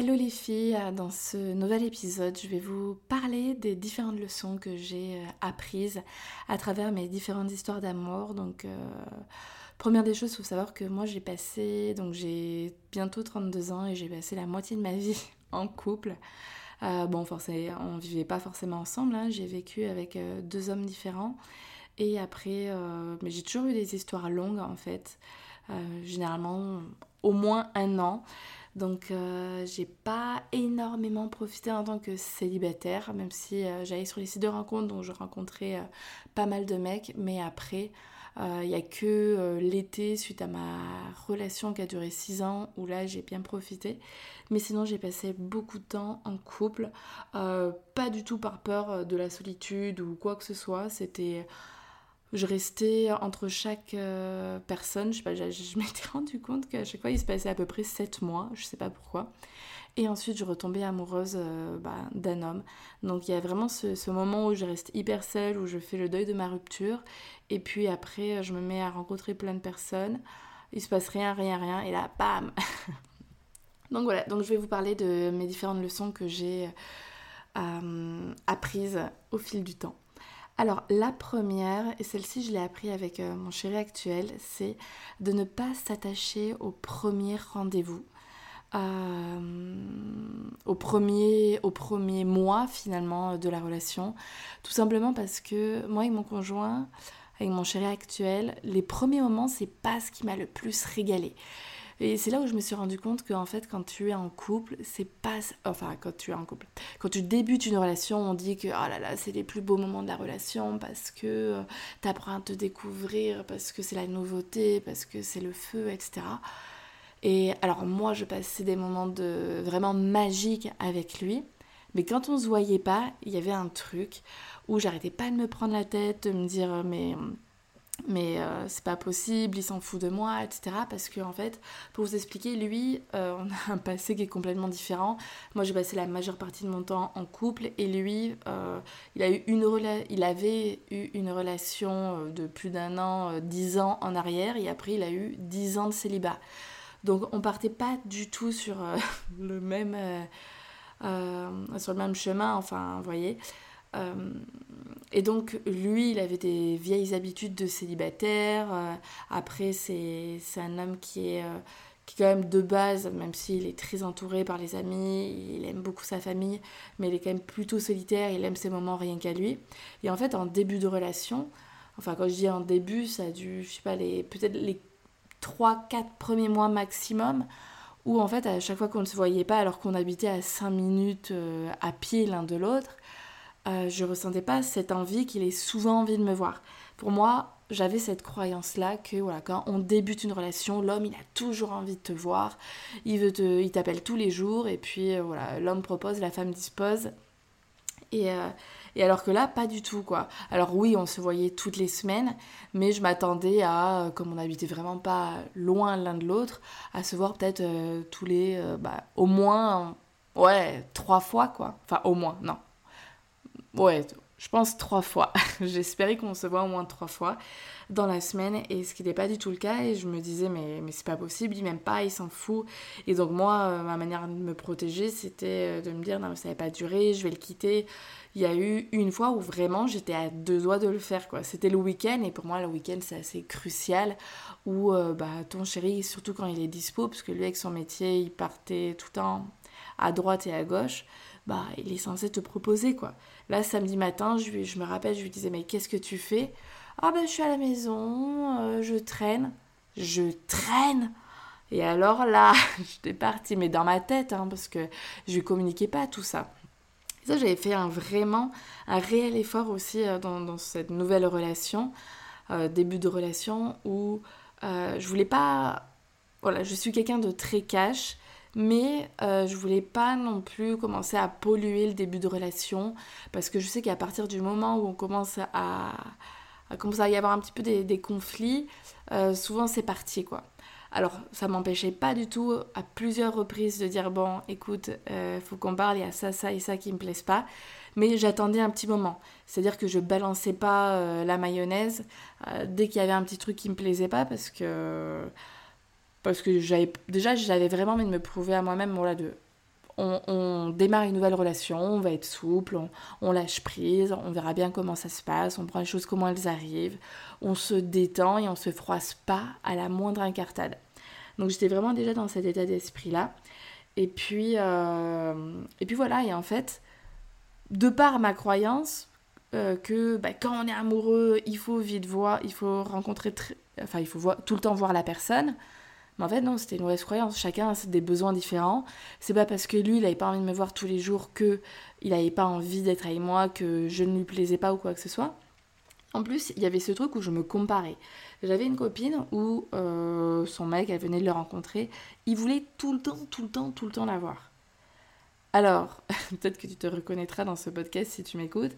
Hello les filles, dans ce nouvel épisode, je vais vous parler des différentes leçons que j'ai euh, apprises à travers mes différentes histoires d'amour. Donc, euh, première des choses, il faut savoir que moi j'ai passé, donc j'ai bientôt 32 ans et j'ai passé la moitié de ma vie en couple. Euh, bon, forcément, on vivait pas forcément ensemble, hein. j'ai vécu avec deux hommes différents. Et après, mais j'ai toujours eu des histoires longues en fait, généralement au moins un an. Donc euh, j'ai pas énormément profité en tant que célibataire, même si euh, j'allais sur les sites de rencontres, donc je rencontrais euh, pas mal de mecs, mais après, il n'y a que l'été, suite à ma relation qui a duré 6 ans, où là j'ai bien profité. Mais sinon j'ai passé beaucoup de temps en couple, pas du tout par peur de la solitude ou quoi que ce soit, c'était je restais entre chaque euh, personne, je sais pas, je, m'étais rendu compte qu'à chaque fois il se passait à peu près 7 mois, je sais pas pourquoi. Et ensuite je retombais amoureuse euh, bah, d'un homme. Donc il y a vraiment ce, moment où je reste hyper seule, où je fais le deuil de ma rupture. Et puis après je me mets à rencontrer plein de personnes. Il se passe rien, rien, rien. Et là, bam Donc voilà, donc je vais vous parler de mes différentes leçons que j'ai euh, apprises au fil du temps. Alors la première, et celle-ci je l'ai appris avec euh, mon chéri actuel, c'est de ne pas s'attacher au premier rendez-vous. Euh, au, premier, au premier mois finalement de la relation. Tout simplement parce que moi et mon conjoint, avec mon chéri actuel, les premiers moments, c'est pas ce qui m'a le plus régalé. Et c'est là où je me suis rendu compte qu'en fait, quand tu es en couple, c'est pas. Enfin, quand tu es en couple. Quand tu débutes une relation, on dit que oh là là, c'est les plus beaux moments de la relation parce que euh, tu apprends à te découvrir, parce que c'est la nouveauté, parce que c'est le feu, etc. Et alors, moi, je passais des moments de vraiment magiques avec lui. Mais quand on se voyait pas, il y avait un truc où j'arrêtais pas de me prendre la tête, de me dire mais mais euh, c'est pas possible, il s'en fout de moi, etc. Parce que en fait, pour vous expliquer, lui, euh, on a un passé qui est complètement différent. Moi, j'ai passé la majeure partie de mon temps en couple, et lui, euh, il a eu une il avait eu une relation de plus d'un an, dix ans en arrière, et après, il a eu dix ans de célibat. Donc, on partait pas du tout sur le même sur le même chemin. Enfin, vous voyez. Euh, et donc, lui, il avait des vieilles habitudes de célibataire. Euh, après, c'est un homme qui est, euh, qui quand même de base, même s'il est très entouré par les amis, il aime beaucoup sa famille, mais il est quand même plutôt solitaire, il aime ses moments rien qu'à lui. Et en fait, en début de relation, enfin, quand je dis en début, ça a dû, je sais pas, peut-être les 3-4 premiers mois maximum, où en fait, à chaque fois qu'on ne se voyait pas, alors qu'on habitait à 5 minutes à pied l'un de l'autre, euh, je ressentais pas cette envie qu'il ait souvent envie de me voir. Pour moi, j'avais cette croyance-là que voilà, quand on débute une relation, l'homme il a toujours envie de te voir, il veut il t'appelle tous les jours et puis euh, voilà, l'homme propose, la femme dispose. Et, euh, et, alors que là, pas du tout quoi. Alors oui, on se voyait toutes les semaines, mais je m'attendais à, comme on n'habitait vraiment pas loin l'un de l'autre, à se voir peut-être tous les, bah, au moins, ouais, trois fois quoi. Enfin au moins, non, ouais, je pense trois fois. J'espérais qu'on se voit au moins trois fois dans la semaine et ce qui n'était pas du tout le cas et je me disais mais, mais c'est pas possible, il m'aime pas, il s'en fout. Et donc moi, euh, ma manière de me protéger c'était euh, de me dire non mais ça va pas durer, je vais le quitter. Il y a eu une fois où vraiment j'étais à deux doigts de le faire quoi. C'était le week-end et pour moi le week-end c'est assez crucial où euh, bah, ton chéri, surtout quand il est dispo, parce que lui avec son métier il partait tout le temps à droite et à gauche, bah il est censé te proposer quoi. Là, samedi matin, je, je me rappelle, je lui disais, mais qu'est-ce que tu fais? Ah ben, je suis à la maison, euh, je traîne. Je traîne Et alors là, j'étais partie, mais dans ma tête, hein, parce que je lui communiquais pas tout ça. Ça, j'avais fait un, vraiment un réel effort aussi euh, dans, cette nouvelle relation, euh, début de relation, où je voulais pas voilà, je suis quelqu'un de très cash, mais euh, je voulais pas non plus commencer à polluer le début de relation, parce que je sais qu'à partir du moment où on commence à, à, commencer à y avoir un petit peu des, conflits, euh, souvent c'est parti quoi. Alors, ça m'empêchait pas du tout à plusieurs reprises de dire bon, écoute, euh, faut qu'on parle, il y a ça, ça et ça qui me plaisent pas. Mais j'attendais un petit moment. C'est-à-dire que je balançais pas euh, la mayonnaise euh, dès qu'il y avait un petit truc qui me plaisait pas parce que parce que j'avais déjà j'avais vraiment envie de me prouver à moi-même voilà de on, démarre une nouvelle relation, on va être souple, on, lâche prise, on verra bien comment ça se passe, on prend les choses comment elles arrivent, on se détend et on se froisse pas à la moindre incartade. Donc j'étais vraiment déjà dans cet état d'esprit-là. Et puis, euh, et puis voilà, et en fait, de par ma croyance euh, que bah, quand on est amoureux, il faut vite voir, il faut rencontrer, enfin il faut voir, tout le temps voir la personne, mais en fait, non, c'était une mauvaise croyance. Chacun a des besoins différents. C'est pas parce que lui, il avait pas envie de me voir tous les jours que il avait pas envie d'être avec moi, que je ne lui plaisais pas ou quoi que ce soit. En plus, il y avait ce truc où je me comparais. J'avais une copine où euh, son mec, elle venait de le rencontrer, il voulait tout le temps, tout le temps, tout le temps la voir. Alors, peut-être que tu te reconnaîtras dans ce podcast si tu m'écoutes.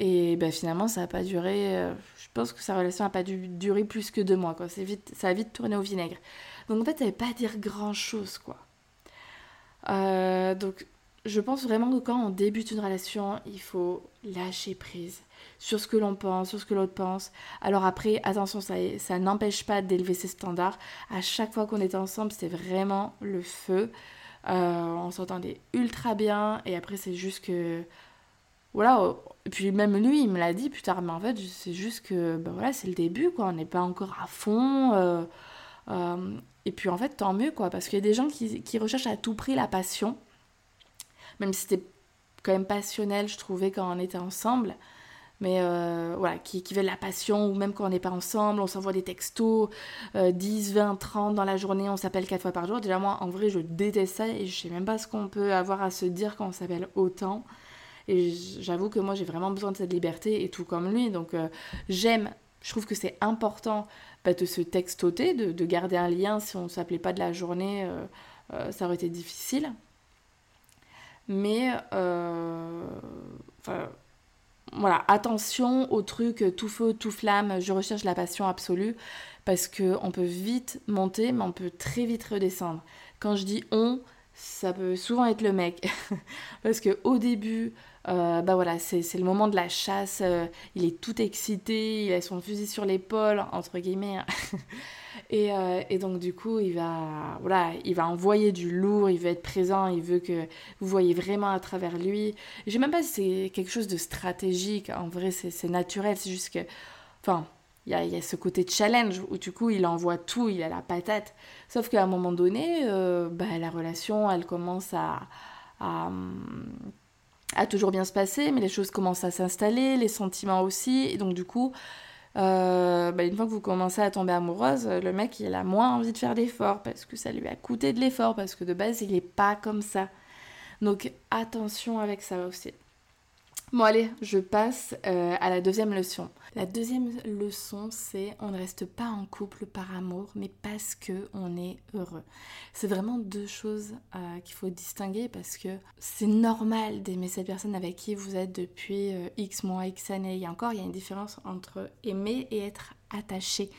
Et ben, finalement, ça n'a pas duré. Euh, je pense que sa relation n'a pas dû durer plus que deux mois. Quoi. Vite, ça a vite tourné au vinaigre. Donc en fait, ça ne veut pas dire grand-chose, quoi. Euh, donc je pense vraiment que quand on débute une relation, il faut lâcher prise sur ce que l'on pense, sur ce que l'autre pense. Alors après, attention, ça, n'empêche pas d'élever ses standards. À chaque fois qu'on était ensemble, c'était vraiment le feu. Euh, on s'entendait ultra bien. Et après, c'est juste que... Voilà, et puis même lui, il me l'a dit plus tard, mais en fait, c'est juste que ben c'est le début, quoi. On n'est pas encore à fond. Euh, euh, et puis en fait, tant mieux, quoi, parce qu'il y a des gens qui, recherchent à tout prix la passion, même si c'était quand même passionnel, je trouvais, quand on était ensemble. Mais euh, voilà, qui, veulent la passion, ou même quand on n'est pas ensemble, on s'envoie des textos, 10, 20, 30 dans la journée, on s'appelle 4 fois par jour. Déjà, moi, en vrai, je déteste ça et je sais même pas ce qu'on peut avoir à se dire quand on s'appelle autant. Et j'avoue que moi, j'ai vraiment besoin de cette liberté et tout comme lui. Donc, euh, j'aime, je trouve que c'est important de se textoter, de, de, garder un lien. Si on ne s'appelait pas de la journée, euh, euh, ça aurait été difficile. Mais euh, voilà, attention au truc tout feu, tout flamme, je recherche la passion absolue, parce qu'on peut vite monter, mais on peut très vite redescendre. Quand je dis on, ça peut souvent être le mec. parce que au début, euh, bah voilà, c'est le moment de la chasse, euh, il est tout excité, il a son fusil sur l'épaule, entre guillemets. Hein. et, euh, et, donc du coup, il va, voilà, il va envoyer du lourd, il veut être présent, il veut que vous voyez vraiment à travers lui. Je sais même pas si c'est quelque chose de stratégique, en vrai c'est naturel, c'est juste que... Enfin, il y, a, y a, ce côté challenge où du coup il envoie tout, il a la patate. Sauf qu'à un moment donné, bah, la relation, elle commence à, à a toujours bien se passer, mais les choses commencent à s'installer, les sentiments aussi, et donc du coup, euh, bah, une fois que vous commencez à tomber amoureuse, le mec il a moins envie de faire d'efforts parce que ça lui a coûté de l'effort, parce que de base il n'est pas comme ça. Donc attention avec ça aussi. Bon allez, je passe euh, à la deuxième leçon. La deuxième leçon, c'est on ne reste pas en couple par amour, mais parce que on est heureux. C'est vraiment deux choses euh, qu'il faut distinguer parce que c'est normal d'aimer cette personne avec qui vous êtes depuis euh, X mois, X années. Et encore, il y a une différence entre aimer et être attaché.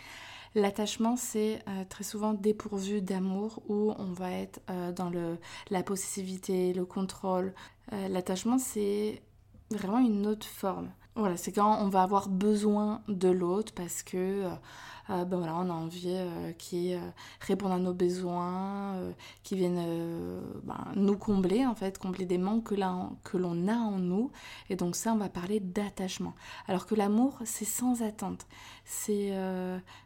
L'attachement, c'est très souvent dépourvu d'amour où on va être dans le, la possessivité, le contrôle. L'attachement, c'est vraiment une autre forme. Voilà, c'est quand on va avoir besoin de l'autre parce que euh, euh, ben voilà, on a envie euh, qu'il réponde à nos besoins, qu'il vienne ben, nous combler en fait, combler des manques que, que l'on a en nous. Et donc ça, on va parler d'attachement. Alors que l'amour, c'est sans attente. C'est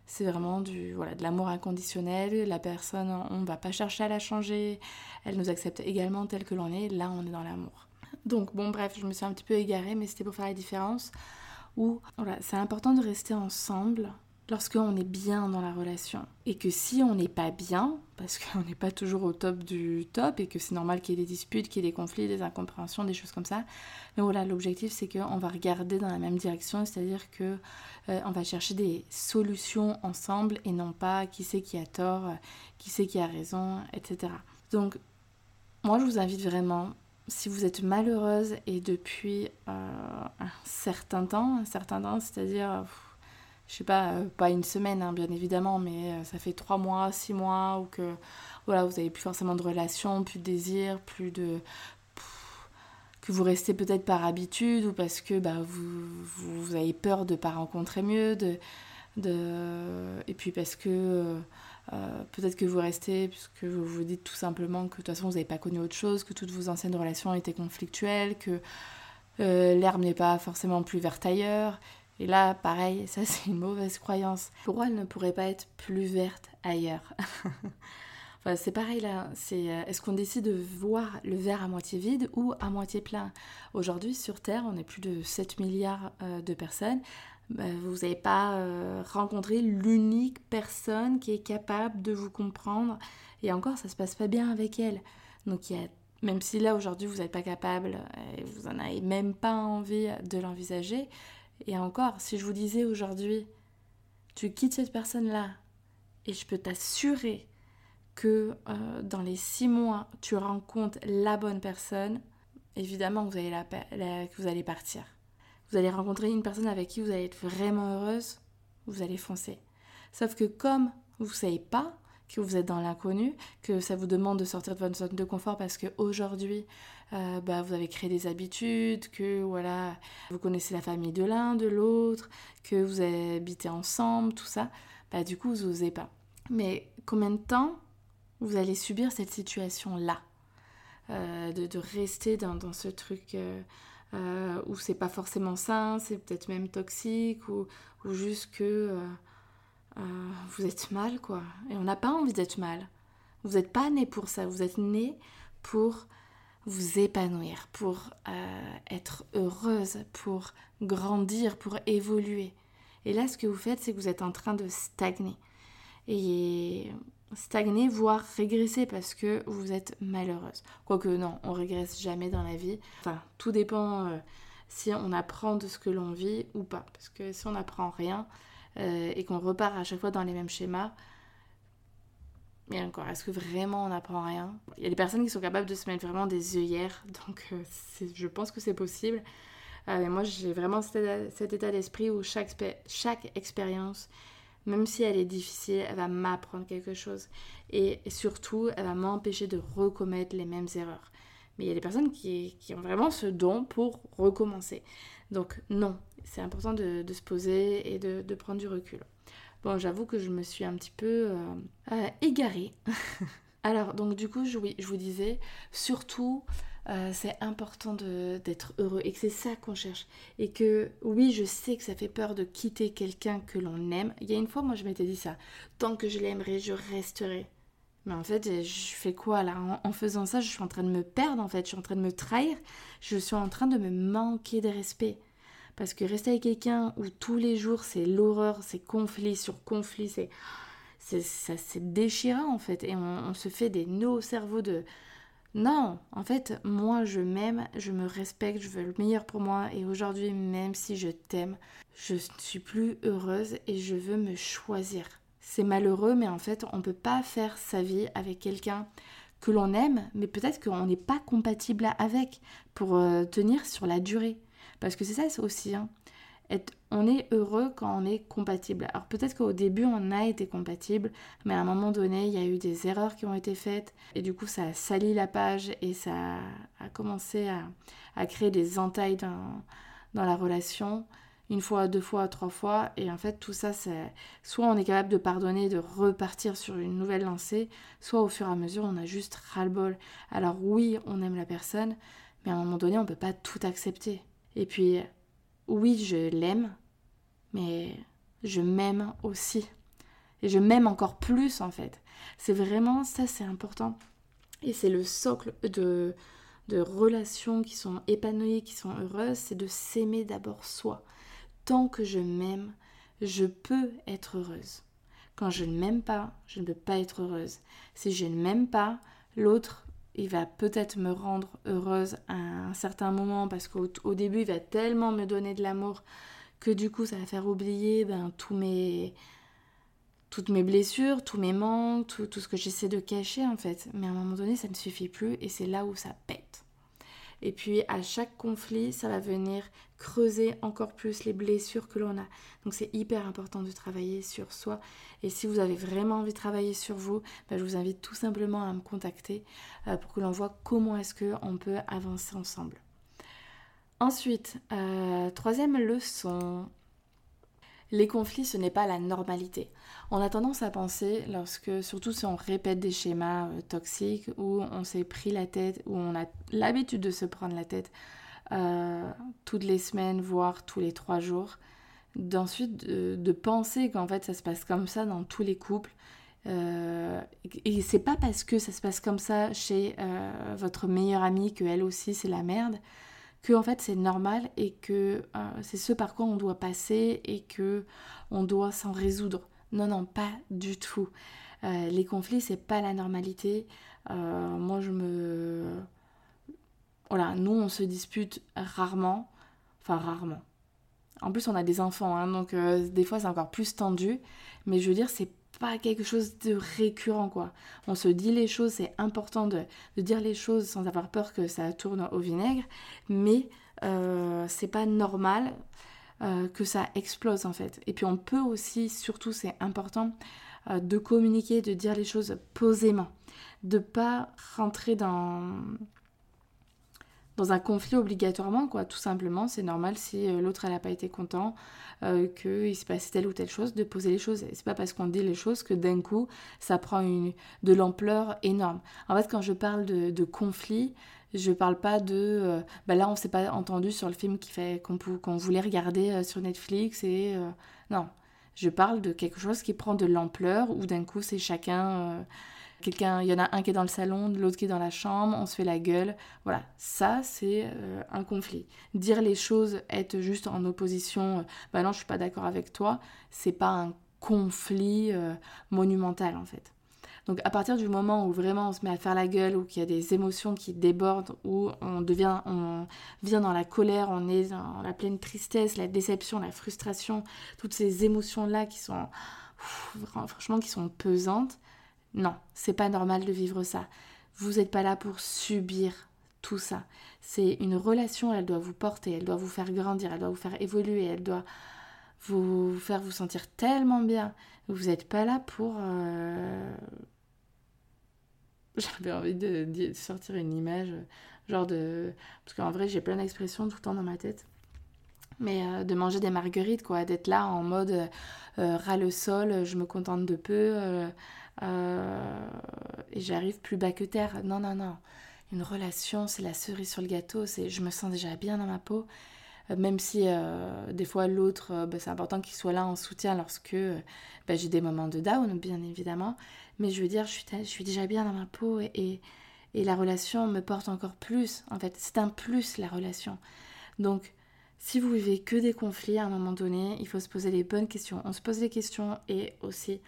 c'est vraiment du voilà de l'amour inconditionnel. La personne, on ne va pas chercher à la changer. Elle nous accepte également telle que l'on est. Là, on est dans l'amour. Donc bon bref, je me suis un petit peu égarée, mais c'était pour faire la différence. Où voilà, c'est important de rester ensemble lorsqu'on est bien dans la relation. Et que si on n'est pas bien, parce qu'on n'est pas toujours au top du top, et que c'est normal qu'il y ait des disputes, qu'il y ait des conflits, des incompréhensions, des choses comme ça, mais voilà, l'objectif c'est qu'on va regarder dans la même direction, c'est-à-dire que euh, on va chercher des solutions ensemble et non pas qui c'est qui a tort, qui c'est qui a raison, etc. Donc, moi je vous invite vraiment si vous êtes malheureuse et depuis euh, un certain temps, temps, c'est-à-dire je sais pas, euh, pas une semaine hein, bien évidemment, mais euh, ça fait trois mois, six mois, ou que voilà, vous avez plus forcément de relations, plus de désir, plus de. que vous restez peut-être par habitude ou parce que bah, vous, vous, avez peur de ne pas rencontrer mieux, de, de... et puis parce que. Euh, peut-être que vous restez puisque vous vous dites tout simplement que de toute façon vous n'avez pas connu autre chose, que toutes vos anciennes relations étaient conflictuelles, que l'herbe n'est pas forcément plus verte ailleurs, et là, pareil, ça c'est une mauvaise croyance. Pourquoi elle ne pourrait pas être plus verte ailleurs enfin, C'est pareil là, c'est euh, est-ce qu'on décide de voir le verre à moitié vide ou à moitié plein? Aujourd'hui sur Terre, on est plus de 7 milliards euh, de personnes. Bah, vous n'avez pas euh, rencontré l'unique personne qui est capable de vous comprendre. Et encore, ça se passe pas bien avec elle. Donc il y a même si là aujourd'hui vous n'êtes pas capable et vous n'en avez même pas envie de l'envisager, et encore, si je vous disais aujourd'hui, tu quittes cette personne-là, et je peux t'assurer que euh, dans les six mois, tu rencontres la bonne personne, évidemment vous allez partir. Vous allez rencontrer une personne avec qui vous allez être vraiment heureuse, vous allez foncer. Sauf que comme vous ne savez pas, que vous êtes dans l'inconnu, que ça vous demande de sortir de votre zone de confort parce qu'aujourd'hui, euh, bah, vous avez créé des habitudes, que voilà, vous connaissez la famille de l'un, de l'autre, que vous habitez ensemble, tout ça, bah, du coup, vous n'osez pas. Mais combien de temps vous allez subir cette situation-là euh, de, rester dans, ce truc euh, euh, où c'est pas forcément sain, c'est peut-être même toxique, ou, ou juste que vous êtes mal, quoi. Et on n'a pas envie d'être mal. Vous n'êtes pas né pour ça, vous êtes né pour vous épanouir, pour euh, être heureuse, pour grandir, pour évoluer. Et là, ce que vous faites, c'est que vous êtes en train de stagner. Et stagner, voire régresser parce que vous êtes malheureuse. Quoique non, on régresse jamais dans la vie. Enfin, tout dépend euh, si on apprend de ce que l'on vit ou pas. Parce que si on n'apprend rien euh, et qu'on repart à chaque fois dans les mêmes schémas, mais encore, est-ce que vraiment on n'apprend rien? Il y a des personnes qui sont capables de se mettre vraiment des œillères, donc euh, je pense que c'est possible. Euh, moi, j'ai vraiment cet, état d'esprit où chaque, chaque expérience, même si elle est difficile, elle va m'apprendre quelque chose. Et, surtout, elle va m'empêcher de recommettre les mêmes erreurs. Mais il y a des personnes qui, ont vraiment ce don pour recommencer. Donc non, c'est important de, se poser et de prendre du recul. Bon, j'avoue que je me suis un petit peu euh, euh, égarée. Alors, donc du coup, je vous disais, surtout, euh, c'est important d'être heureux et que c'est ça qu'on cherche. Et que oui, je sais que ça fait peur de quitter quelqu'un que l'on aime. Il y a une fois, moi, je m'étais dit ça. Tant que je l'aimerai, je resterai. Mais en fait, je fais quoi là? En, faisant ça, je suis en train de me perdre, en fait. Je suis en train de me trahir. Je suis en train de me manquer de respect. Parce que rester avec quelqu'un où tous les jours c'est l'horreur, c'est conflit sur conflit, c'est c'est déchirant en fait. Et on, se fait des nœuds au cerveau de non, en fait, moi je m'aime, je me respecte, je veux le meilleur pour moi. Et aujourd'hui, même si je t'aime, je ne suis plus heureuse et je veux me choisir. C'est malheureux, mais en fait, on ne peut pas faire sa vie avec quelqu'un que l'on aime, mais peut-être qu'on n'est pas compatible avec pour euh, tenir sur la durée. Parce que c'est ça aussi. Hein. On est heureux quand on est compatible. Alors peut-être qu'au début on a été compatible, mais à un moment donné il y a eu des erreurs qui ont été faites et du coup ça a sali la page et ça a commencé à, créer des entailles dans, la relation une fois, deux fois, trois fois. Et en fait, tout ça, soit on est capable de pardonner, de repartir sur une nouvelle lancée, soit au fur et à mesure, on a juste ras-le-bol. Alors oui, on aime la personne, mais à un moment donné, on peut pas tout accepter. Et puis, oui, je l'aime, mais je m'aime aussi. Et je m'aime encore plus en fait. C'est vraiment ça, c'est important. Et c'est le socle de, de relations qui sont épanouies, qui sont heureuses, c'est de s'aimer d'abord soi. Tant que je m'aime, je peux être heureuse. Quand je ne m'aime pas, je ne peux pas être heureuse. Si je ne m'aime pas, l'autre, il va peut-être me rendre heureuse à un certain moment parce qu'au début, il va tellement me donner de l'amour que du coup, ça va faire oublier ben, tous mes, toutes mes blessures, tous mes manques, tout, tout ce que j'essaie de cacher en fait. Mais à un moment donné, ça ne suffit plus et c'est là où ça pète. Et puis à chaque conflit, ça va venir creuser encore plus les blessures que l'on a. Donc c'est hyper important de travailler sur soi. Et si vous avez vraiment envie de travailler sur vous, bah, je vous invite tout simplement à me contacter euh, pour que l'on voit comment est-ce qu'on peut avancer ensemble. Ensuite, euh, troisième leçon, les conflits, ce n'est pas la normalité. On a tendance à penser, lorsque, surtout si on répète des schémas euh, toxiques, où on s'est pris la tête, où on a l'habitude de se prendre la tête euh, toutes les semaines, voire tous les trois jours, d'ensuite de, penser qu'en fait ça se passe comme ça dans tous les couples. Euh, et c'est pas parce que ça se passe comme ça chez votre meilleure amie que elle aussi c'est la merde que en fait c'est normal et que euh, c'est ce par quoi on doit passer et que on doit s'en résoudre. Non non, pas du tout. Euh, les conflits c'est pas la normalité. Euh, moi je me voilà, nous on se dispute rarement, enfin rarement. En plus on a des enfants, hein, donc des fois c'est encore plus tendu. Mais je veux dire c'est pas quelque chose de récurrent quoi. On se dit les choses, c'est important de, dire les choses sans avoir peur que ça tourne au vinaigre, mais euh, c'est pas normal euh, que ça explose en fait. Et puis on peut aussi, surtout c'est important, euh, de communiquer, de dire les choses posément, de pas rentrer dans dans un conflit obligatoirement, quoi. Tout simplement, c'est normal si euh, l'autre elle n'a pas été content, euh, qu'il se passe telle ou telle chose, de poser les choses. C'est pas parce qu'on dit les choses que d'un coup ça prend de l'ampleur énorme. En fait, quand je parle de, conflit, je parle pas de. Euh, bah là, on s'est pas entendu sur le film qu'on voulait regarder sur Netflix et non. Je parle de quelque chose qui prend de l'ampleur où d'un coup c'est chacun Quelqu'un, il y en a un qui est dans le salon, l'autre qui est dans la chambre, on se fait la gueule. Voilà, ça c'est euh, un conflit. Dire les choses, être juste en opposition, euh, bah non, je suis pas d'accord avec toi, c'est pas un conflit euh, monumental en fait. Donc à partir du moment où vraiment on se met à faire la gueule, ou qu'il y a des émotions qui débordent, où on devient, on vient dans la colère, on est dans la pleine tristesse, la déception, la frustration, toutes ces émotions là qui sont, franchement, qui sont pesantes, non, c'est pas normal de vivre ça. Vous n'êtes pas là pour subir tout ça. C'est une relation, elle doit vous porter, elle doit vous faire grandir, elle doit vous faire évoluer, elle doit vous faire vous sentir tellement bien. Vous n'êtes pas là pour... Euh, j'avais envie de, sortir une image, genre de... Parce qu'en vrai, j'ai plein d'expressions tout le temps dans ma tête. Mais euh, de manger des marguerites, quoi. D'être là en mode euh, ras le sol, je me contente de peu et j'arrive plus bas que terre. Non, non, non. Une relation, c'est la cerise sur le gâteau. C'est, je me sens déjà bien dans ma peau. Euh, même si euh, des fois l'autre, bah, c'est important qu'il soit là en soutien lorsque bah, j'ai des moments de down, bien évidemment. Mais je veux dire, je suis, déjà bien dans ma peau et, et la relation me porte encore plus. En fait, c'est un plus la relation. Donc, si vous vivez que des conflits à un moment donné, il faut se poser les bonnes questions. On se pose des questions et aussi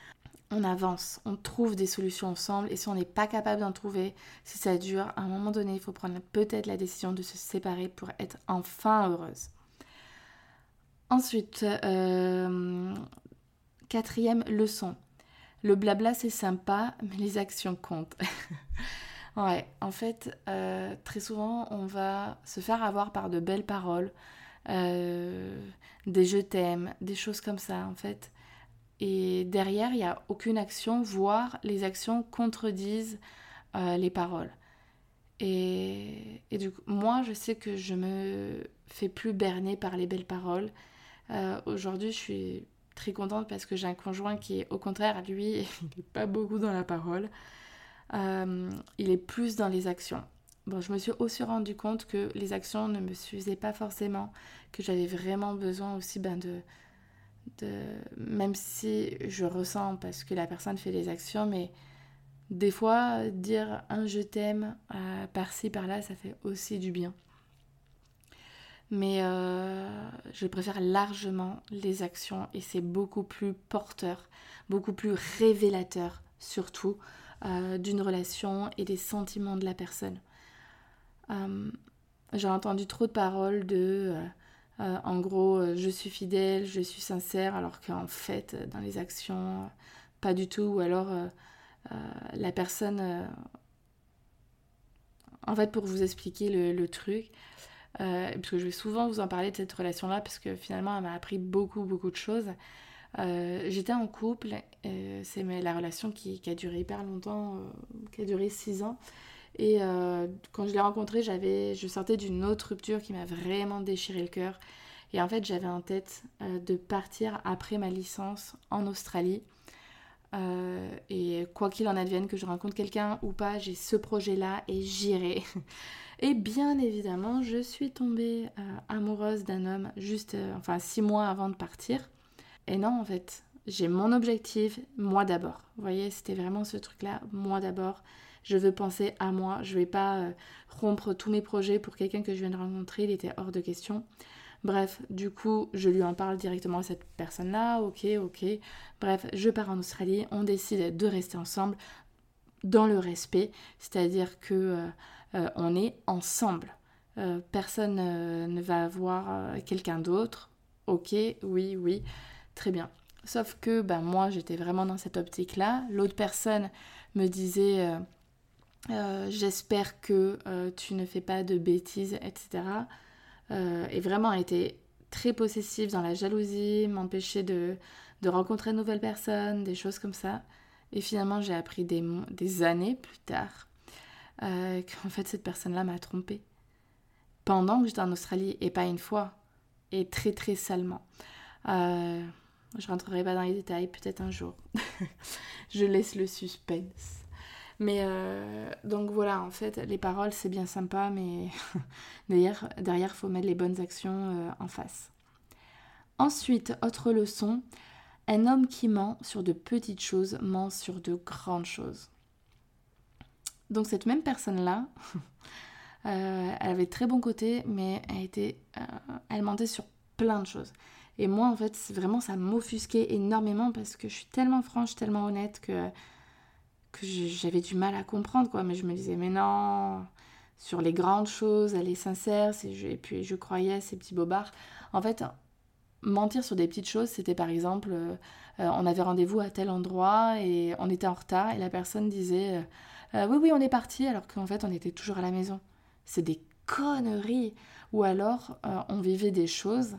on avance, on trouve des solutions ensemble et si on n'est pas capable d'en trouver, si ça dure, à un moment donné, il faut prendre peut-être la décision de se séparer pour être enfin heureuse. Ensuite, euh, quatrième leçon. Le blabla c'est sympa, mais les actions comptent. ouais, en fait, euh, très souvent, on va se faire avoir par de belles paroles, euh, des je t'aime, des choses comme ça, en fait. Et derrière, il n'y a aucune action, voire les actions contredisent euh, les paroles. Et, du coup, moi, je sais que je me fais plus berner par les belles paroles. Euh, aujourd'hui, je suis très contente parce que j'ai un conjoint qui au contraire, lui, il n'est pas beaucoup dans la parole. Euh, il est plus dans les actions. Bon, je me suis aussi rendu compte que les actions ne me suffisaient pas forcément, que j'avais vraiment besoin aussi ben, de, même si je ressens parce que la personne fait des actions, mais des fois, dire un je t'aime euh, par-ci, par-là, ça fait aussi du bien. mais je préfère largement les actions et c'est beaucoup plus porteur, beaucoup plus révélateur surtout d'une relation et des sentiments de la personne. J'ai entendu trop de paroles de euh, en gros, euh, je suis fidèle, je suis sincère, alors qu'en fait, dans les actions, pas du tout. Ou alors, euh, la personne... En fait, pour vous expliquer le, truc, parce que je vais souvent vous en parler de cette relation-là, parce que finalement, elle m'a appris beaucoup, beaucoup de choses. J'étais en couple, c'est la relation qui, a duré hyper longtemps, qui a duré six ans. Et euh, quand je l'ai rencontré, j'avais, je sortais d'une autre rupture qui m'a vraiment déchiré le cœur. Et en fait, j'avais en tête euh, de partir après ma licence en Australie. Euh, et quoi qu'il en advienne, que je rencontre quelqu'un ou pas, j'ai ce projet-là et j'irai. Et bien évidemment, je suis tombée amoureuse d'un homme juste, enfin, six mois avant de partir. Et non, en fait, j'ai mon objectif, moi d'abord. Vous voyez, c'était vraiment ce truc-là, moi d'abord je veux penser à moi, je vais pas euh, rompre tous mes projets pour quelqu'un que je viens de rencontrer, il était hors de question. Bref, du coup, je lui en parle directement à cette personne-là, ok, ok. Bref, je pars en Australie, on décide de rester ensemble dans le respect, c'est-à-dire que euh, euh, on est ensemble. personne ne va voir quelqu'un d'autre. Ok, oui, oui, très bien. Sauf que ben, moi, j'étais vraiment dans cette optique-là. L'autre personne me disait euh, j'espère que euh, tu ne fais pas de bêtises, etc. Euh, et vraiment, elle était très possessive dans la jalousie, m'empêcher de, de, rencontrer de nouvelles personnes, des choses comme ça. Et finalement, j'ai appris des, des, années plus tard qu'en fait, cette personne-là m'a trompée. Pendant que j'étais en Australie, et pas une fois, et très très salement. je rentrerai pas dans les détails, peut-être un jour. je laisse le suspense. Mais euh, donc voilà, en fait, les paroles, c'est bien sympa, mais derrière, il faut mettre les bonnes actions euh, en face. Ensuite, autre leçon, un homme qui ment sur de petites choses ment sur de grandes choses. Donc cette même personne-là, euh, elle avait très bon côté, mais elle mentait sur plein de choses. Et moi, en fait, vraiment, ça m'offusquait énormément parce que je suis tellement franche, tellement honnête que que j'avais du mal à comprendre, quoi. Mais je me disais, mais non, sur les grandes choses, elle est sincère. Et puis je croyais ces petits bobards. En fait, mentir sur des petites choses, c'était par exemple, euh, euh, on avait rendez-vous à tel endroit et on était en retard et la personne disait, euh, oui, oui, on est parti, alors qu'en fait, on était toujours à la maison. C'est des conneries. Ou alors, on vivait des choses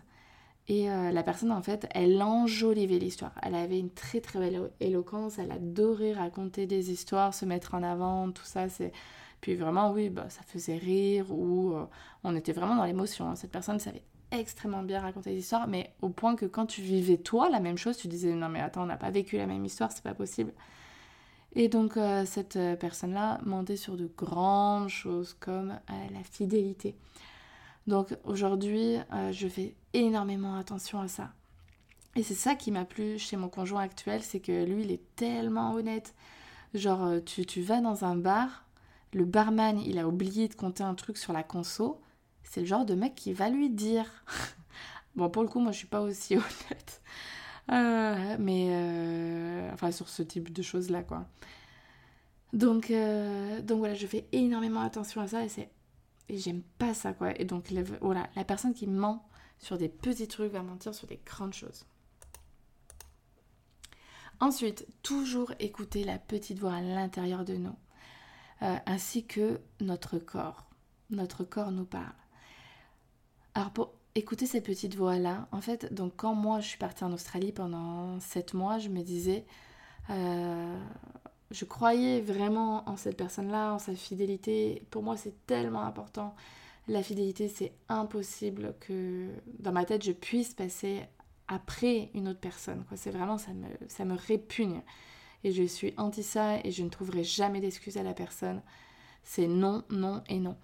et euh, la personne, en fait, elle enjolivait l'histoire. Elle avait une très très belle éloquence, elle adorait raconter des histoires, se mettre en avant, tout ça. c'est Puis vraiment, oui, bah, ça faisait rire ou euh, on était vraiment dans l'émotion. Hein. Cette personne savait extrêmement bien raconter des histoires, mais au point que quand tu vivais toi la même chose, tu disais non mais attends, on n'a pas vécu la même histoire, c'est pas possible. Et donc euh, cette personne-là mentait sur de grandes choses comme la fidélité. Donc aujourd'hui, euh, je fais énormément attention à ça. Et c'est ça qui m'a plu chez mon conjoint actuel, c'est que lui, il est tellement honnête. Genre, euh, tu, tu, vas dans un bar, le barman, il a oublié de compter un truc sur la conso. C'est le genre de mec qui va lui dire. bon, pour le coup, moi, je suis pas aussi honnête. Euh, mais, enfin, sur ce type de choses-là, quoi. Donc, donc voilà, je fais énormément attention à ça et c'est et j'aime pas ça, quoi. Et donc, voilà, la personne qui ment sur des petits trucs va mentir sur des grandes choses. Ensuite, toujours écouter la petite voix à l'intérieur de nous, euh, ainsi que notre corps. Notre corps nous parle. Alors pour écouter cette petite voix-là, en fait, donc quand moi je suis partie en Australie pendant 7 mois, je me disais, euh, je croyais vraiment en cette personne-là, en sa fidélité. Pour moi, c'est tellement important. La fidélité, c'est impossible que dans ma tête, je puisse passer après une autre personne. C'est vraiment, ça me, répugne. Et je suis anti ça et je ne trouverai jamais d'excuses à la personne. C'est non, non et non.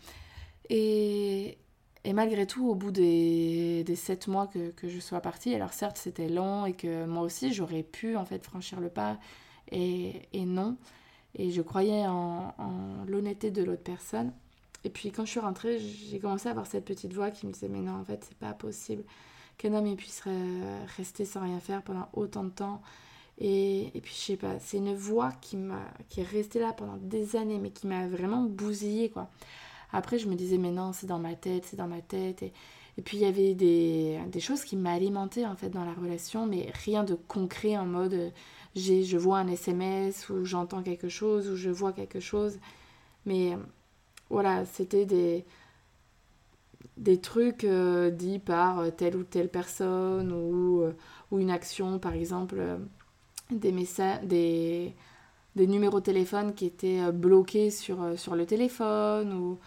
Et, et malgré tout, au bout des, sept mois que, que je sois partie, alors certes c'était long et que moi aussi j'aurais pu en fait franchir le pas et, non. Et je croyais en, l'honnêteté de l'autre personne. et puis quand je suis rentrée, j'ai commencé à avoir cette petite voix qui me disait mais non en fait c'est pas possible qu'un homme puisse rester sans rien faire pendant autant de temps. Et, et puis je sais pas, c'est une voix qui m'a qui est restée là pendant des années mais qui m'a vraiment bousillée quoi. Après je me disais mais non c'est dans ma tête, c'est dans ma tête et, et puis il y avait des, des choses qui m'alimentaient en fait dans la relation mais rien de concret en mode je vois un SMS ou j'entends quelque chose ou je vois quelque chose mais voilà, c'était des, des trucs euh, dits par euh, telle ou telle personne ou, euh, ou une action, par exemple, des, messages, des, numéros de téléphone qui étaient bloqués sur, sur le téléphone ou,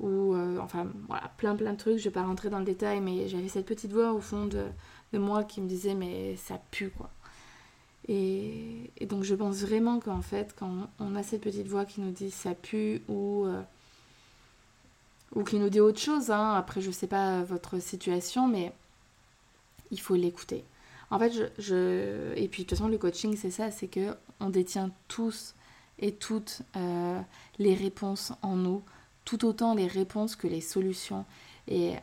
ou enfin voilà, plein plein de trucs. Je vais pas rentrer dans le détail, mais j'avais cette petite voix au fond de, de moi qui me disait mais ça pue quoi. Et, donc je pense vraiment qu'en fait quand on a cette petite voix qui nous dit ça pue ou ou qui nous dit autre chose. Hein. Après, je sais pas votre situation, mais il faut l'écouter. En fait, je, et puis de toute façon, le coaching, c'est ça, c'est que on détient tous et toutes euh, les réponses en nous, tout autant les réponses que les solutions. Et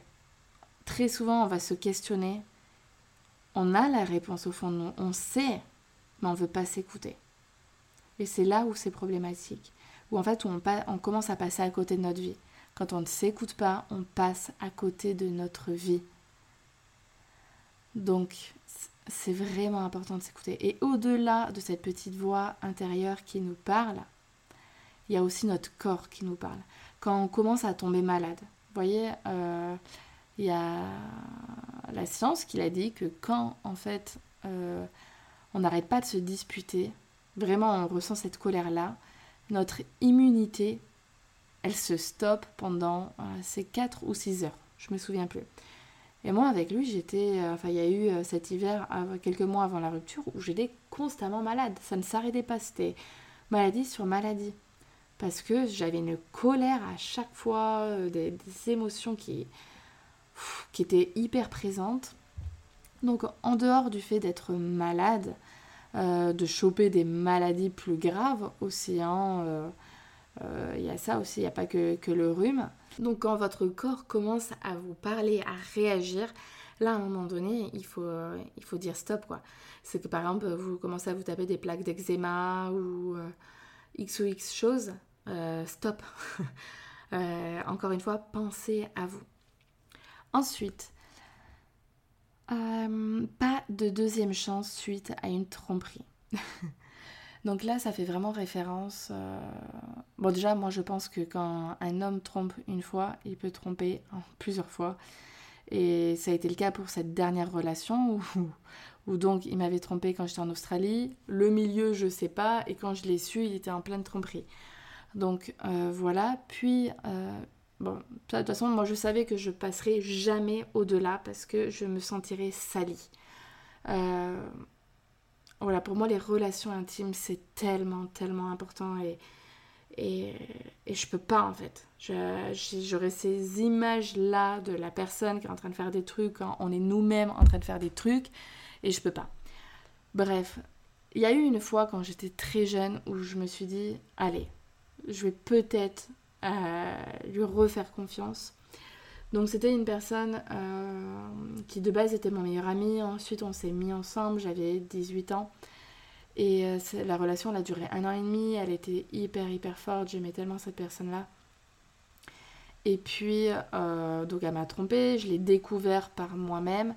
très souvent, on va se questionner. On a la réponse au fond de nous, on sait, mais on ne veut pas s'écouter. Et c'est là où c'est problématique, où en fait on, commence à passer à côté de notre vie. Quand on ne s'écoute pas, on passe à côté de notre vie. Donc, c'est vraiment important de s'écouter. Et au-delà de cette petite voix intérieure qui nous parle, il y a aussi notre corps qui nous parle. Quand on commence à tomber malade, vous voyez, euh, il y a la science qui a dit que quand, en fait, euh, on n'arrête pas de se disputer, vraiment on ressent cette colère-là, notre immunité elle se stoppe pendant euh, ces 4 ou 6 heures. Je me souviens plus. Et moi, avec lui, j'étais. Euh, il y a eu euh, cet hiver, quelques mois avant la rupture, où j'étais constamment malade. Ça ne s'arrêtait pas. C'était maladie sur maladie. Parce que j'avais une colère à chaque fois, des, émotions qui, qui étaient hyper présentes. Donc, en dehors du fait d'être malade, de choper des maladies plus graves aussi, hein, euh, il y a ça aussi, il n'y a pas que, le rhume. Donc quand votre corps commence à vous parler, à réagir, là à un moment donné, il faut, euh, il faut dire stop quoi. C'est que par exemple, vous commencez à vous taper des plaques d'eczéma ou euh, X ou X choses, stop. encore une fois, pensez à vous. Ensuite, pas de deuxième chance suite à une tromperie. Donc là, ça fait vraiment référence. Euh, bon, déjà, moi, je pense que quand un homme trompe une fois, il peut tromper plusieurs fois. Et ça a été le cas pour cette dernière relation où, donc il m'avait trompé quand j'étais en Australie. Le milieu, je sais pas. Et quand je l'ai su, il était en pleine tromperie. Donc euh, voilà. Puis, euh, bon, de toute façon, moi, je savais que je passerais jamais au-delà parce que je me sentirais salie. Voilà, pour moi, les relations intimes, c'est tellement, tellement important et, et, et, je peux pas en fait. J'aurais ces images-là de la personne qui est en train de faire des trucs, quand on est nous-mêmes en train de faire des trucs et je peux pas. Bref, il y a eu une fois quand j'étais très jeune où je me suis dit, allez, je vais peut-être euh, lui refaire confiance. Donc c'était une personne euh, qui de base était mon meilleur ami. Ensuite on s'est mis ensemble, j'avais 18 ans. Et euh, la relation elle a duré un an et demi. Elle était hyper hyper forte. J'aimais tellement cette personne-là. Et puis euh, donc elle m'a trompée. Je l'ai découvert par moi-même.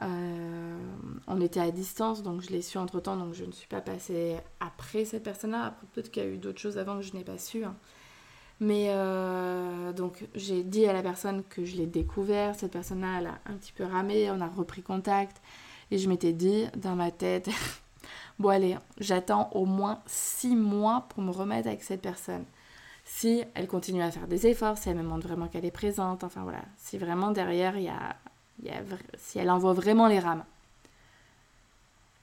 on était à distance, donc je l'ai su entre temps, donc je ne suis pas passée après cette personne-là. Peut-être qu'il y a eu d'autres choses avant que je n'ai pas su. Hein. Mais euh, donc j'ai dit à la personne que je l'ai découvert, cette personne-là a un petit peu ramé, on a repris contact et je m'étais dit dans ma tête, bon allez, j'attends au moins six mois pour me remettre avec cette personne. Si elle continue à faire des efforts, si elle me montre vraiment qu'elle est présente, enfin voilà, si vraiment derrière il y a, y si elle envoie vraiment les rames.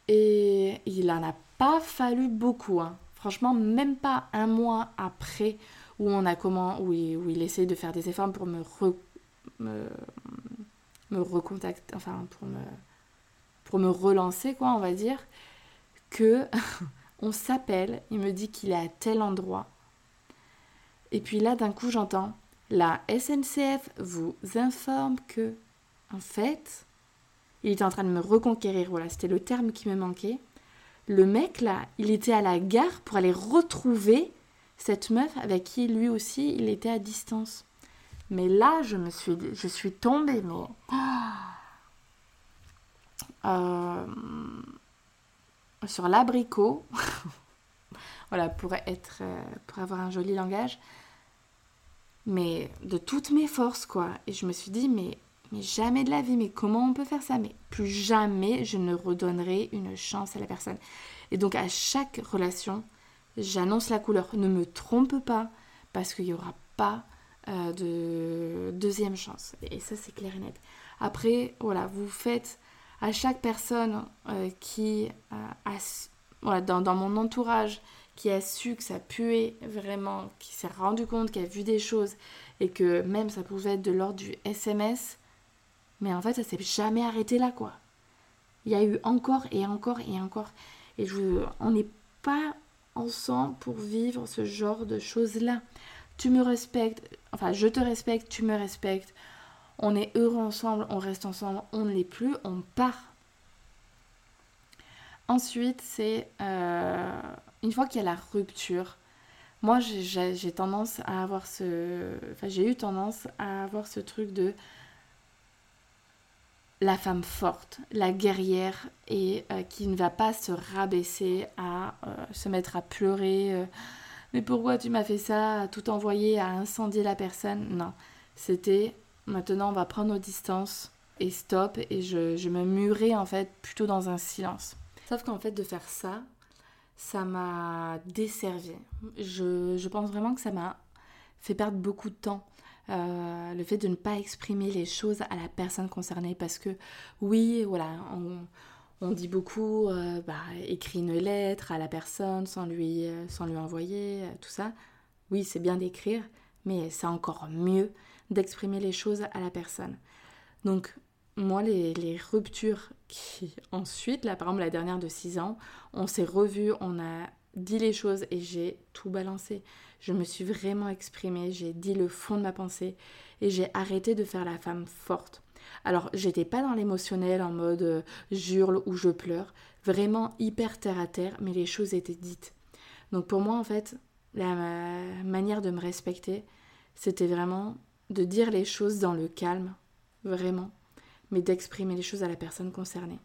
Et il en a pas fallu beaucoup, hein. franchement même pas un mois après où on a comment où il, où essaye de faire des efforts pour me me, me recontacter enfin pour me pour me relancer quoi on va dire que on s'appelle il me dit qu'il est à tel endroit et puis là d'un coup j'entends la SNCF vous informe que, en fait, il était en train de me reconquérir, voilà, c'était le terme qui me manquait. Le mec, là, il était à la gare pour aller retrouver cette meuf avec qui lui aussi, il était à distance. Mais là, je me suis, je suis tombée, mais... Euh, sur l'abricot, voilà, pour, être, euh, pour avoir un joli langage, mais de toutes mes forces, quoi. Et je me suis dit, mais, mais jamais de la vie, mais comment on peut faire ça? Mais plus jamais je ne redonnerai une chance à la personne. Et donc à chaque relation, j'annonce la couleur. Ne me trompe pas, parce qu'il n'y aura pas euh, de deuxième chance. Et ça, c'est clair et net. Après, voilà, vous faites à chaque personne euh, qui a, voilà, dans, mon entourage, qui a su que ça puait vraiment, qui s'est rendu compte, qui a vu des choses, et que même ça pouvait être de l'ordre du SMS, mais en fait, ça s'est jamais arrêté là, quoi. Il y a eu encore et encore et encore. Et on n'est pas ensemble pour vivre ce genre de choses-là. Tu me respectes, enfin, je te respecte, tu me respectes on est heureux ensemble, on reste ensemble, on ne l'est plus, on part. Ensuite, c'est euh, une fois qu'il y a la rupture, moi j'ai tendance à avoir ce. Enfin, j'ai eu tendance à avoir ce truc de la femme forte, la guerrière et euh, qui ne va pas se rabaisser à euh, se mettre à pleurer. mais pourquoi tu m'as fait ça À tout envoyer, à incendier la personne? Non, c'était Maintenant, on va prendre nos distances et stop. Et je, me murais en fait plutôt dans un silence. Sauf qu'en fait, de faire ça, ça m'a desservi. Je, pense vraiment que ça m'a fait perdre beaucoup de temps. Euh, le fait de ne pas exprimer les choses à la personne concernée parce que oui, voilà, on, dit beaucoup, euh, bah, écrit une lettre à la personne sans lui, euh, sans lui envoyer, tout ça. Oui, c'est bien d'écrire, mais c'est encore mieux d'exprimer les choses à la personne. Donc, moi, les, ruptures qui, ensuite, là, par exemple, la dernière de 6 ans, on s'est revus, on a dit les choses et j'ai tout balancé. Je me suis vraiment exprimée, j'ai dit le fond de ma pensée et j'ai arrêté de faire la femme forte. Alors, j'étais pas dans l'émotionnel en mode euh, j'hurle ou je pleure, vraiment hyper terre à terre, mais les choses étaient dites. Donc, pour moi, en fait, la manière de me respecter, c'était vraiment de dire les choses dans le calme, vraiment, mais d'exprimer les choses à la personne concernée.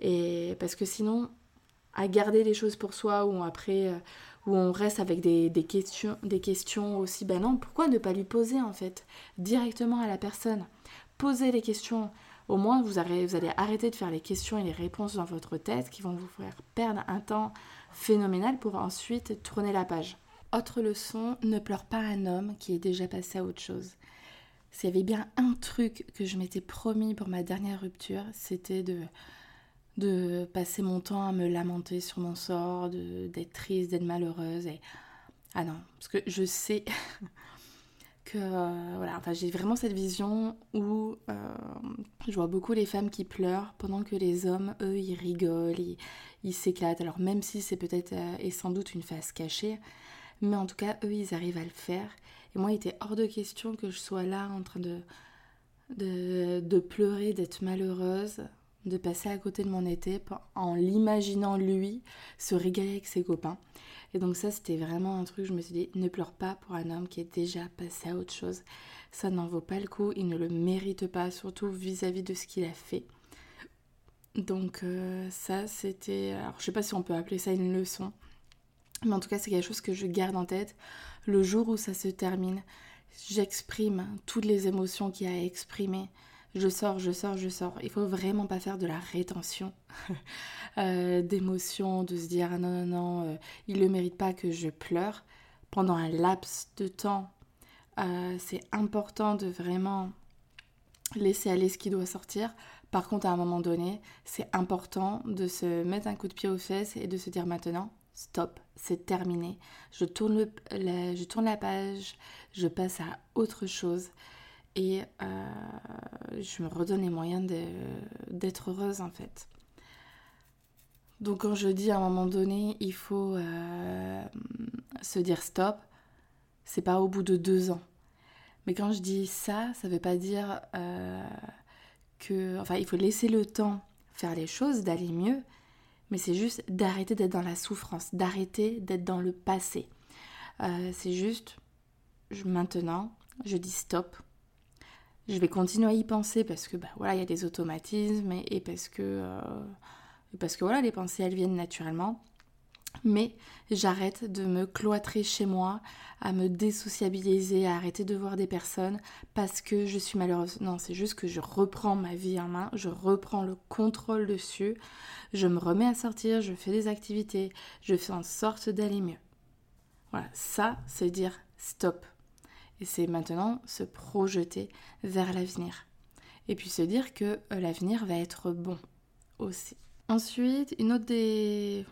Et parce que sinon, à garder les choses pour soi ou après, euh, où on reste avec des, questions, aussi, non, pourquoi ne pas lui poser en fait directement à la personne? Poser les questions. Au moins, vous, vous allez arrêter de faire les questions et les réponses dans votre tête qui vont vous faire perdre un temps phénoménal pour ensuite tourner la page. Autre leçon, ne pleure pas un homme qui est déjà passé à autre chose. S'il y avait bien un truc que je m'étais promis pour ma dernière rupture, c'était de, de passer mon temps à me lamenter sur mon sort, d'être triste, d'être malheureuse. Ah non, parce que je sais que euh, voilà, enfin j'ai vraiment cette vision où euh, je vois beaucoup les femmes qui pleurent pendant que les hommes, eux, ils rigolent, ils s'éclatent. Alors même si c'est peut-être euh, et sans doute une face cachée, mais en tout cas, eux, ils arrivent à le faire. Et moi, il était hors de question que je sois là en train de, de, pleurer, d'être malheureuse, de passer à côté de mon été en l'imaginant lui se régaler avec ses copains. Et donc ça, c'était vraiment un truc, je me suis dit, ne pleure pas pour un homme qui est déjà passé à autre chose. Ça n'en vaut pas le coup, il ne le mérite pas, surtout vis-à-vis de ce qu'il a fait. Donc euh, ça, c'était... Alors je sais pas si on peut appeler ça une leçon, mais en tout cas, c'est quelque chose que je garde en tête. Le jour où ça se termine, j'exprime toutes les émotions qu'il y a à exprimer. Je sors, je sors, je sors. Il faut vraiment pas faire de la rétention euh, d'émotions, de se dire ah non, non, non, euh, il ne mérite pas que je pleure. Pendant un laps de temps, euh, c'est important de vraiment laisser aller ce qui doit sortir. Par contre, à un moment donné, c'est important de se mettre un coup de pied aux fesses et de se dire maintenant, stop, c'est terminé. Je tourne, la, je tourne la page, je passe à autre chose et euh, je me redonne les moyens d'être heureuse en fait. Donc quand je dis à un moment donné, il faut euh, se dire stop, c'est pas au bout de deux ans. Mais quand je dis ça, ça veut pas dire euh, que... Enfin, il faut laisser le temps faire les choses, d'aller mieux, mais c'est juste d'arrêter d'être dans la souffrance, d'arrêter d'être dans le passé. C'est juste, maintenant, je dis stop. Je vais continuer à y penser parce que bah, voilà, il y a des automatismes et, parce que euh, parce que voilà, les pensées elles viennent naturellement. Mais j'arrête de me cloîtrer chez moi, à me désociabiliser, à arrêter de voir des personnes parce que je suis malheureuse. Non, c'est juste que je reprends ma vie en main, je reprends le contrôle dessus, je me remets à sortir, je fais des activités, je fais en sorte d'aller mieux. Voilà, ça, c'est dire stop. Et c'est maintenant se projeter vers l'avenir. Et puis se dire que euh, l'avenir va être bon aussi. Ensuite, une autre des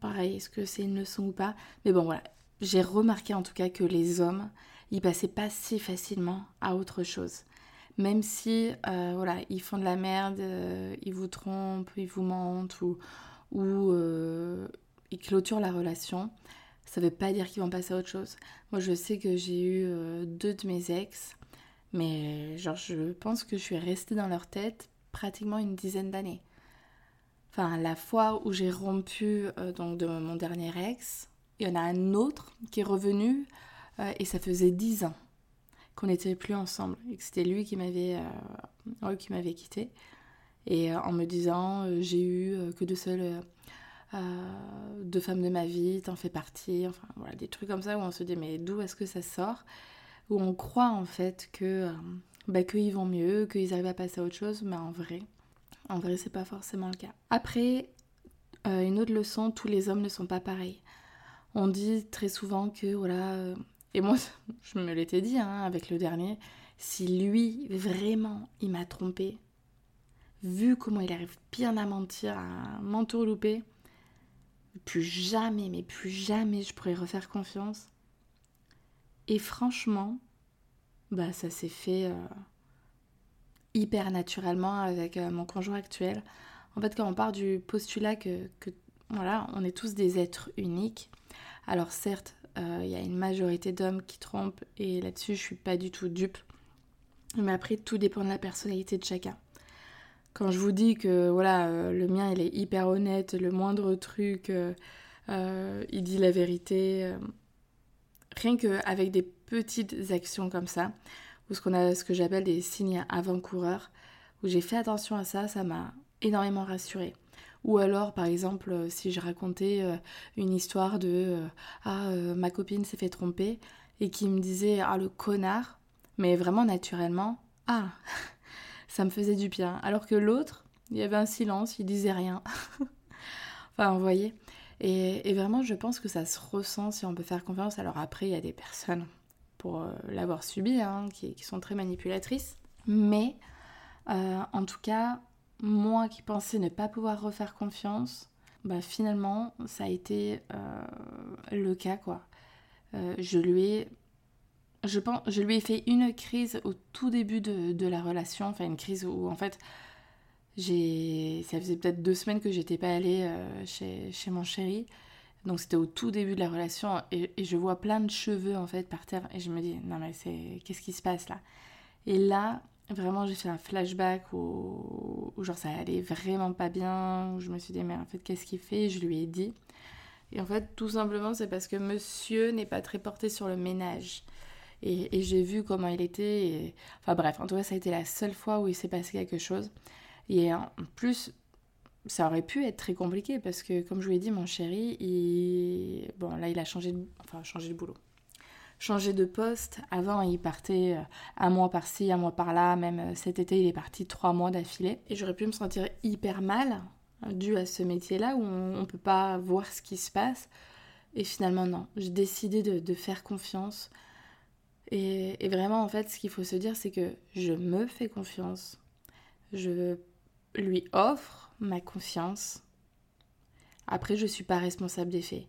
pareil, est-ce que c'est une leçon ou pas? Mais bon, voilà. J'ai remarqué en tout cas que les hommes, ils passaient pas si facilement à autre chose. Même si, euh, voilà, ils font de la merde, euh, ils vous trompent, ils vous mentent ou, ou ils clôturent la relation, ça veut pas dire qu'ils vont passer à autre chose. Moi, je sais que j'ai eu deux de mes ex, mais genre, je pense que je suis restée dans leur tête pratiquement une dizaine d'années. Enfin, la fois où j'ai rompu euh, donc de mon dernier ex, il y en a un autre qui est revenu euh, et ça faisait dix ans qu'on n'était plus ensemble et que c'était lui qui m'avait euh, qui m'avait quitté et en me disant j'ai eu que deux seules deux femmes de ma vie, t'en fais partie, enfin voilà des trucs comme ça où on se dit mais d'où est-ce que ça sort? Où on croit en fait que bah, qu'ils vont mieux, qu'ils arrivent à passer à autre chose, mais en vrai en vrai, c'est pas forcément le cas. Après, euh, une autre leçon, tous les hommes ne sont pas pareils. On dit très souvent que, voilà, euh, et moi, je me l'étais dit hein, avec le dernier, si lui, vraiment, il m'a trompé, vu comment il arrive bien à mentir, à m'entourlouper, plus jamais, mais plus jamais je pourrais refaire confiance. Et franchement, bah ça s'est fait euh, hyper naturellement avec euh, mon conjoint actuel. En fait, quand on part du postulat que, voilà, on est tous des êtres uniques, alors certes, euh, il y a une majorité d'hommes qui trompent et là-dessus, je suis pas du tout dupe. Mais après, tout dépend de la personnalité de chacun. Quand je vous dis que voilà, euh, le mien, il est hyper honnête, le moindre truc, il dit la vérité. rien qu'avec des petites actions comme ça, ou ce, qu'on a, ce que j'appelle des signes avant-coureurs, où j'ai fait attention à ça, ça m'a énormément rassurée. Ou alors, par exemple, euh, si je racontais euh, une histoire de euh, Ah, ma copine s'est fait tromper, et qui me disait Ah, le connard, mais vraiment naturellement, Ah, ça me faisait du bien. Alors que l'autre, il y avait un silence, il disait rien. enfin, vous voyez. Et, vraiment, je pense que ça se ressent si on peut faire confiance. Alors après, il y a des personnes, pour euh, l'avoir subi, hein, qui, sont très manipulatrices. Mais euh, en tout cas, moi qui pensais ne pas pouvoir refaire confiance, bah, finalement, ça a été euh, le cas, quoi. je lui ai je, pense, je lui ai fait une crise au tout début de, de la relation, enfin une crise où en fait j'ai ça faisait peut-être deux semaines que j'étais pas allée chez, chez, mon chéri. Donc c'était au tout début de la relation et, je vois plein de cheveux en fait par terre et je me dis non mais c'est qu'est-ce qui se passe là? Et là vraiment j'ai fait un flashback où, genre ça allait vraiment pas bien où je me suis dit mais en fait qu'est-ce qu'il fait? Je lui ai dit. Et en fait tout simplement c'est parce que monsieur n'est pas très porté sur le ménage et, j'ai vu comment il était enfin bref en tout cas ça a été la seule fois où il s'est passé quelque chose et en plus ça aurait pu être très compliqué parce que, comme je vous l'ai dit, mon chéri, il... bon, là, il a changé de, enfin, changé de boulot. Changé de poste. Avant, il partait euh, un mois par-ci, un mois par-là. Même euh, cet été, il est parti trois mois d'affilée. Et j'aurais pu me sentir hyper mal euh, dû à ce métier-là où on ne peut pas voir ce qui se passe. Et finalement, non. J'ai décidé de, faire confiance. Et, vraiment, en fait, ce qu'il faut se dire, c'est que je me fais confiance. Je lui offre ma confiance. Après, je suis pas responsable des faits.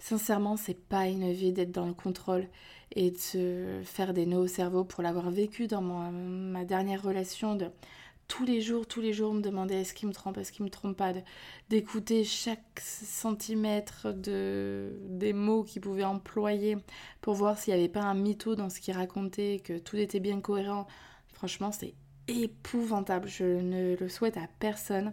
Sincèrement, c'est pas une vie d'être dans le contrôle et de se faire des nœuds au cerveau pour l'avoir vécu dans ma dernière relation de tous les jours, tous les jours me demander est-ce qu'il me trompe, est-ce qu'il me trompe pas, d'écouter chaque centimètre de, des mots qu'il pouvait employer pour voir s'il n'y avait pas un mytho dans ce qu'il racontait, que tout était bien cohérent. Franchement, c'est épouvantable. Je ne le souhaite à personne.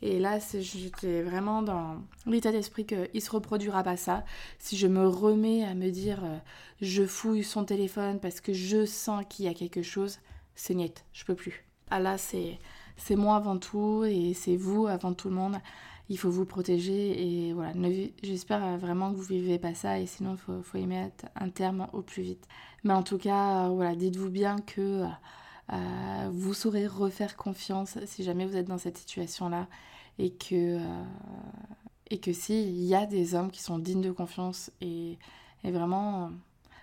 Et là, j'étais vraiment dans l'état d'esprit qu'il se reproduira pas ça. Si je me remets à me dire euh, je fouille son téléphone parce que je sens qu'il y a quelque chose, c'est net, je peux plus. Ah c'est moi avant tout et c'est vous avant tout le monde. Il faut vous protéger et voilà. J'espère vraiment que vous vivez pas ça et sinon il faut, y mettre un terme au plus vite. Mais en tout cas, voilà, dites-vous bien que euh, vous saurez refaire confiance si jamais vous êtes dans cette situation-là et que, euh, et que si, il y a des hommes qui sont dignes de confiance et, et vraiment,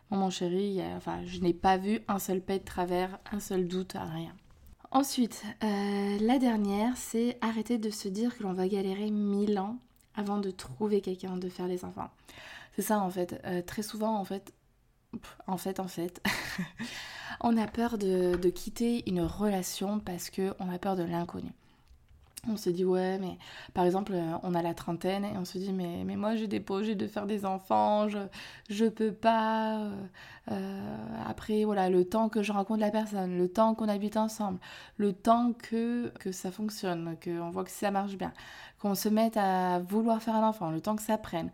mon chéri, enfin, je n'ai pas vu un seul pet de travers, un seul doute, rien. Ensuite, euh, la dernière, c'est arrêter de se dire que l'on va galérer mille ans avant de trouver quelqu'un de faire les enfants. C'est ça en fait. Euh, très souvent en fait, en fait, en fait, on a peur de, de, quitter une relation parce qu'on a peur de l'inconnu on se dit ouais mais par exemple euh, on a la trentaine et on se dit mais, moi j'ai des projets de faire des enfants je, je peux pas euh, euh, après voilà le temps que je rencontre la personne le temps qu'on habite ensemble le temps que, que ça fonctionne qu'on voit que ça marche bien qu'on se mette à vouloir faire un enfant le temps que ça prenne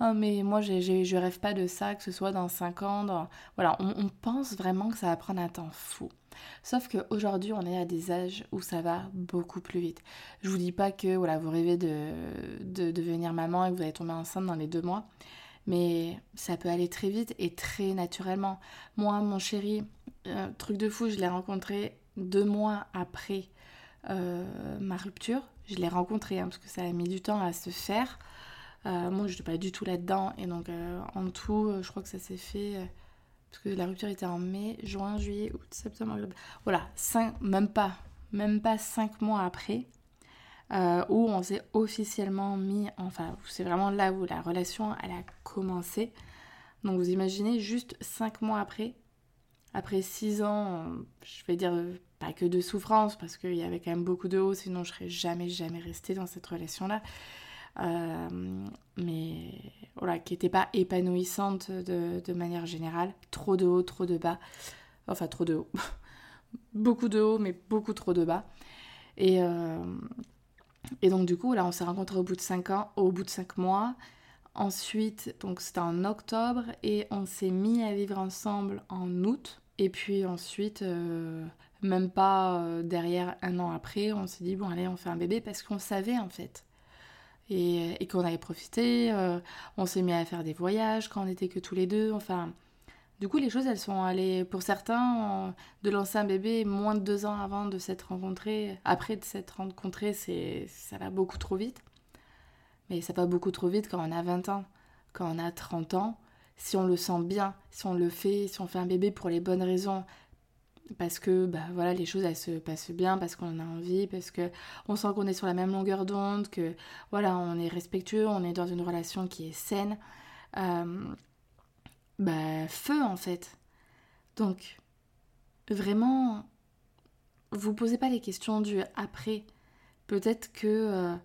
oh, mais moi je rêve pas de ça que ce soit dans 5 ans voilà on, pense vraiment que ça va prendre un temps fou Sauf qu'aujourd'hui, on est à des âges où ça va beaucoup plus vite. Je vous dis pas que voilà, vous rêvez de, de devenir maman et que vous allez tomber enceinte dans les deux mois, mais ça peut aller très vite et très naturellement. Moi, mon chéri, euh, truc de fou, je l'ai rencontré deux mois après euh, ma rupture. Je l'ai rencontré hein, parce que ça a mis du temps à se faire. Euh, moi, je n'étais pas du tout là-dedans et donc en tout, je crois que ça s'est fait parce que la rupture était en mai, juin, juillet, août, septembre. Voilà, cinq, même pas, même pas cinq mois après, euh, où on s'est officiellement mis, enfin, c'est vraiment là où la relation, elle a commencé. Donc vous imaginez, juste cinq mois après, après six ans, je vais dire pas que de souffrance, parce qu'il y avait quand même beaucoup de hauts, sinon je serais jamais, jamais restée dans cette relation-là. Euh, mais voilà, qui n'était pas épanouissante de, manière générale. Trop de haut, trop de bas. Enfin, trop de haut. beaucoup de haut, mais beaucoup trop de bas. Et, euh, et donc, du coup, là, on s'est rencontrés au bout de 5 ans, au bout de 5 mois. Ensuite, donc c'était en octobre et on s'est mis à vivre ensemble en août. Et puis ensuite, euh, même pas derrière un an après, on s'est dit bon allez, on fait un bébé parce qu'on savait en fait et, qu'on avait profité. Euh, on s'est mis à faire des voyages quand on n'était que tous les deux. Enfin, du coup, les choses, elles sont allées, pour certains, de lancer un bébé moins de deux ans avant de s'être rencontrés. Après de s'être rencontrés, ça va beaucoup trop vite. Mais ça va beaucoup trop vite quand on a 20 ans, quand on a 30 ans. Si on le sent bien, si on le fait, si on fait un bébé pour les bonnes raisons, parce que bah voilà les choses se passent bien parce qu'on a envie parce que on sent qu'on est sur la même longueur d'onde que voilà on est respectueux on est dans une relation qui est saine. Euh, bah feu en fait. Donc vraiment vous posez pas les questions du après. Peut-être que euh,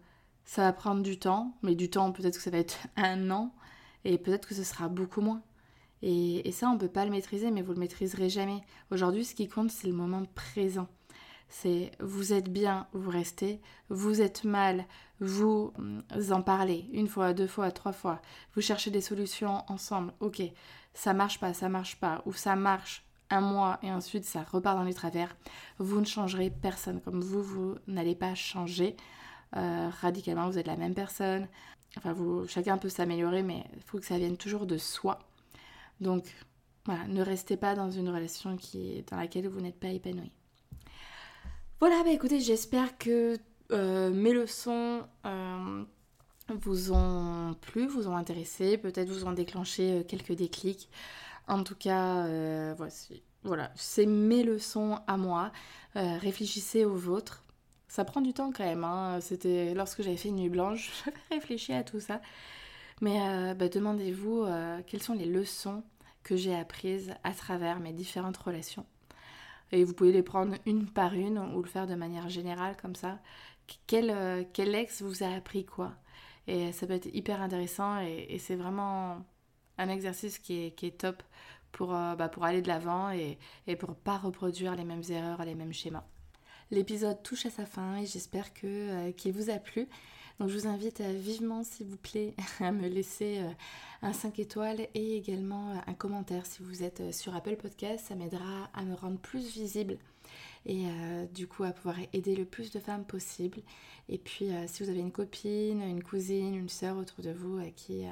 ça va prendre du temps mais du temps peut-être que ça va être un an et peut-être que ce sera beaucoup moins et, ça, on ne peut pas le maîtriser, mais vous le maîtriserez jamais. Aujourd'hui, ce qui compte, c'est le moment présent. C'est vous êtes bien, vous restez, vous êtes mal, vous en parlez une fois, deux fois, trois fois, vous cherchez des solutions ensemble, ok, ça marche pas, ça marche pas, ou ça marche un mois et ensuite ça repart dans les travers, vous ne changerez personne. Comme vous, vous n'allez pas changer euh, radicalement, vous êtes la même personne. Enfin, vous, chacun peut s'améliorer, mais il faut que ça vienne toujours de soi. Donc voilà, ne restez pas dans une relation dans laquelle vous n'êtes pas épanoui. Voilà, bah écoutez, j'espère que euh, mes leçons euh, vous ont plu, vous ont intéressé, peut-être vous ont déclenché euh, quelques déclics. En tout cas, voici. Voilà, c'est mes leçons à moi. réfléchissez aux vôtres. Ça prend du temps quand même. Hein. C'était lorsque j'avais fait une nuit blanche, j'avais réfléchi à tout ça. Mais bah, demandez-vous quelles sont les leçons que j'ai apprises à travers mes différentes relations. Et vous pouvez les prendre une par une ou le faire de manière générale comme ça. Quel, quel ex vous a appris quoi? Et ça peut être hyper intéressant et, c'est vraiment un exercice qui est, qui est top pour, bah, pour aller de l'avant et, et pour pas reproduire les mêmes erreurs, les mêmes schémas. L'épisode touche à sa fin et j'espère que euh, qu'il vous a plu. Donc je vous invite euh, vivement, s'il vous plaît, à me laisser euh, un 5 étoiles et également un commentaire si vous êtes sur Apple Podcast. Ça m'aidera à me rendre plus visible et du coup à pouvoir aider le plus de femmes possible. Et puis si vous avez une copine, une cousine, une sœur autour de vous à qui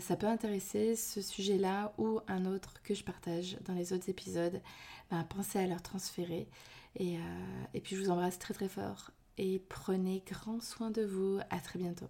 ça peut intéresser ce sujet-là ou un autre que je partage dans les autres épisodes, ben, pensez à leur transférer. Euh, et, puis je vous embrasse très très fort et prenez grand soin de vous. À très bientôt.